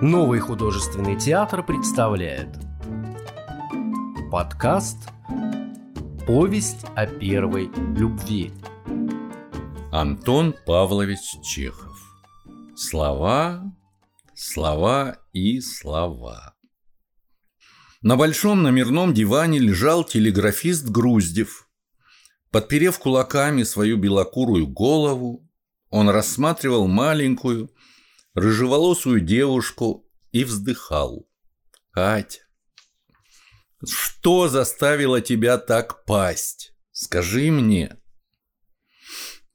Новый художественный театр представляет Подкаст «Повесть о первой любви» Антон Павлович Чехов. Слова, слова и слова. На большом номерном диване лежал телеграфист Груздев. Подперев кулаками свою белокурую голову, он рассматривал маленькую, рыжеволосую девушку и вздыхал. «Катя, что заставило тебя так пасть? Скажи мне!»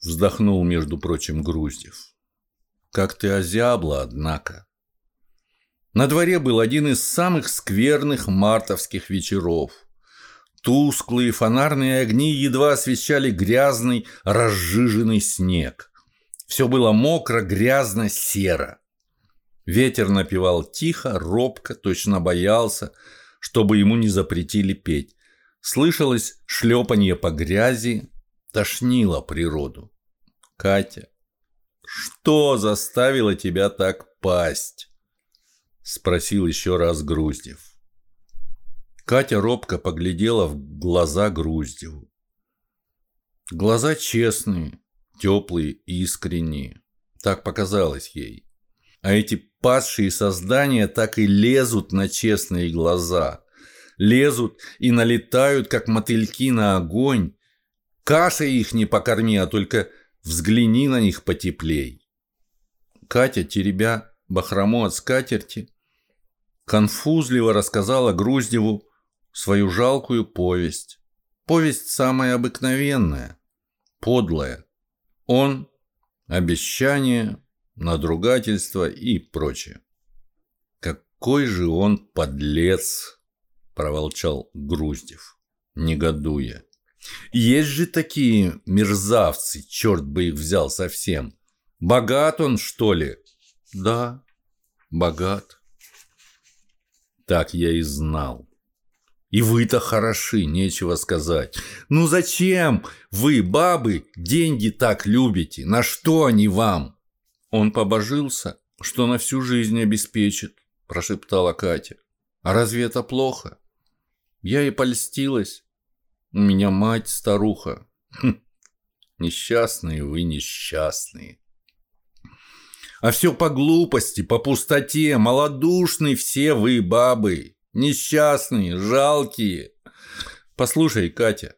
Вздохнул, между прочим, Груздев. «Как ты озябла, однако!» На дворе был один из самых скверных мартовских вечеров. Тусклые фонарные огни едва освещали грязный, разжиженный снег – все было мокро, грязно, серо. Ветер напевал тихо, робко, точно боялся, чтобы ему не запретили петь. Слышалось шлепанье по грязи, тошнило природу. «Катя, что заставило тебя так пасть?» Спросил еще раз Груздев. Катя робко поглядела в глаза Груздеву. Глаза честные, теплые и искренние. Так показалось ей. А эти падшие создания так и лезут на честные глаза. Лезут и налетают, как мотыльки на огонь. Кашей их не покорми, а только взгляни на них потеплей. Катя, теребя бахрому от скатерти, конфузливо рассказала Груздеву свою жалкую повесть. Повесть самая обыкновенная, подлая, он, обещание, надругательство и прочее. «Какой же он подлец!» – проволчал Груздев, негодуя. «Есть же такие мерзавцы, черт бы их взял совсем. Богат он, что ли?» «Да, богат». Так я и знал. И вы-то хороши, нечего сказать. Ну зачем вы, бабы, деньги так любите? На что они вам? Он побожился, что на всю жизнь обеспечит, прошептала Катя. А разве это плохо? Я и польстилась. У меня мать старуха. Хм, несчастные вы, несчастные. А все по глупости, по пустоте, малодушные все вы, бабы. Несчастные, жалкие. Послушай, Катя,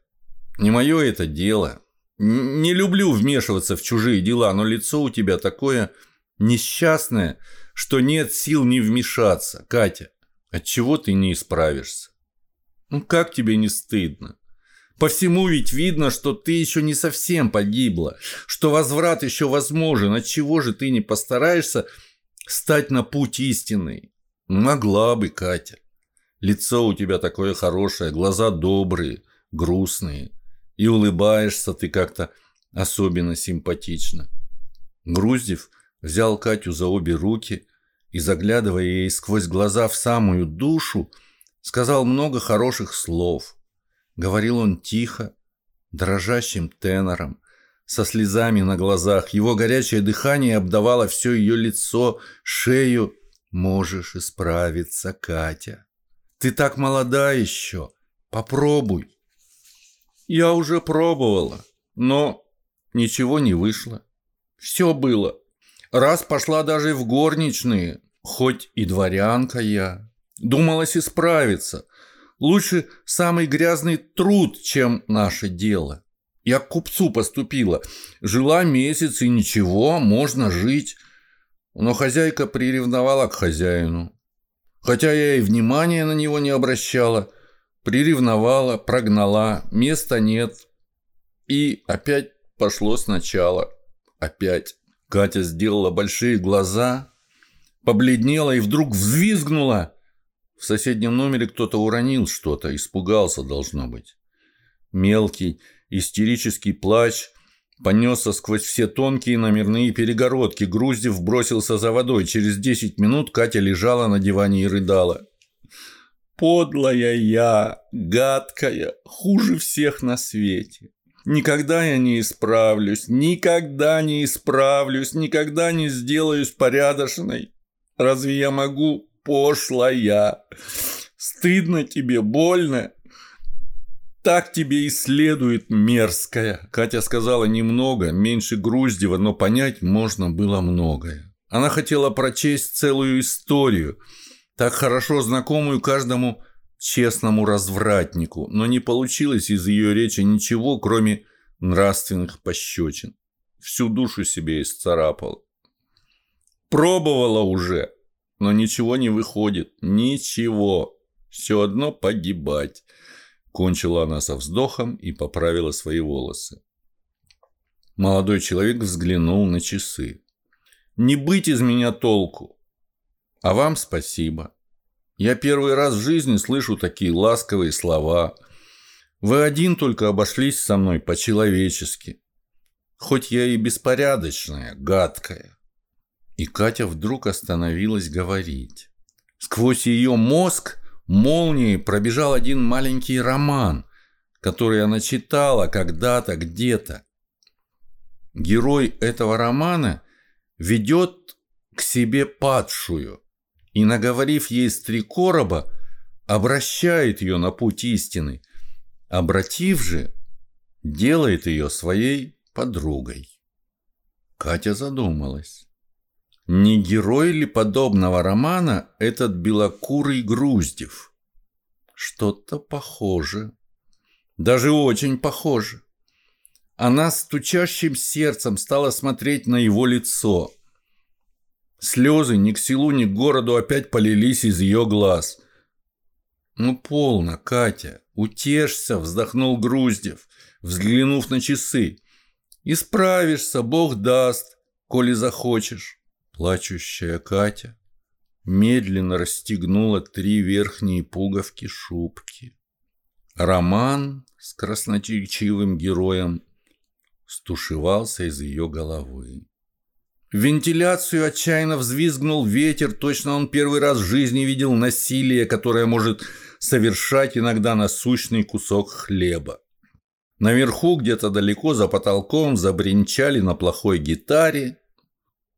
не мое это дело. Не люблю вмешиваться в чужие дела, но лицо у тебя такое несчастное, что нет сил не вмешаться. Катя, от чего ты не исправишься? Ну как тебе не стыдно? По всему ведь видно, что ты еще не совсем погибла, что возврат еще возможен. От чего же ты не постараешься стать на путь истинный? Могла бы, Катя. Лицо у тебя такое хорошее, глаза добрые, грустные. И улыбаешься ты как-то особенно симпатично. Груздев взял Катю за обе руки и, заглядывая ей сквозь глаза в самую душу, сказал много хороших слов. Говорил он тихо, дрожащим тенором, со слезами на глазах. Его горячее дыхание обдавало все ее лицо, шею. «Можешь исправиться, Катя». Ты так молода еще. Попробуй. Я уже пробовала, но ничего не вышло. Все было. Раз пошла даже в горничные, хоть и дворянка я. Думалась исправиться. Лучше самый грязный труд, чем наше дело. Я к купцу поступила. Жила месяц и ничего, можно жить. Но хозяйка приревновала к хозяину. Хотя я и внимания на него не обращала, приревновала, прогнала, места нет. И опять пошло сначала. Опять. Катя сделала большие глаза, побледнела и вдруг взвизгнула. В соседнем номере кто-то уронил что-то, испугался, должно быть. Мелкий, истерический плач Понесся сквозь все тонкие номерные перегородки. Груздев бросился за водой. Через десять минут Катя лежала на диване и рыдала. «Подлая я, гадкая, хуже всех на свете. Никогда я не исправлюсь, никогда не исправлюсь, никогда не сделаюсь порядочной. Разве я могу, пошлая? Стыдно тебе, больно? Так тебе и следует, мерзкая. Катя сказала немного, меньше Груздева, но понять можно было многое. Она хотела прочесть целую историю, так хорошо знакомую каждому честному развратнику, но не получилось из ее речи ничего, кроме нравственных пощечин. Всю душу себе исцарапала. Пробовала уже, но ничего не выходит. Ничего. Все одно погибать. Кончила она со вздохом и поправила свои волосы. Молодой человек взглянул на часы. «Не быть из меня толку. А вам спасибо. Я первый раз в жизни слышу такие ласковые слова. Вы один только обошлись со мной по-человечески. Хоть я и беспорядочная, гадкая. И Катя вдруг остановилась говорить. Сквозь ее мозг молнией пробежал один маленький роман, который она читала когда-то где-то. Герой этого романа ведет к себе падшую и, наговорив ей с три короба, обращает ее на путь истины, обратив же, делает ее своей подругой. Катя задумалась. Не герой ли подобного романа этот белокурый Груздев? Что-то похоже. Даже очень похоже. Она стучащим сердцем стала смотреть на его лицо. Слезы ни к селу, ни к городу опять полились из ее глаз. «Ну, полно, Катя, утешься», — вздохнул Груздев, взглянув на часы. «Исправишься, Бог даст, коли захочешь». Плачущая Катя медленно расстегнула три верхние пуговки шубки. Роман с красноречивым героем стушевался из ее головы. В вентиляцию отчаянно взвизгнул ветер, точно он первый раз в жизни видел насилие, которое может совершать иногда насущный кусок хлеба. Наверху, где-то далеко за потолком, забринчали на плохой гитаре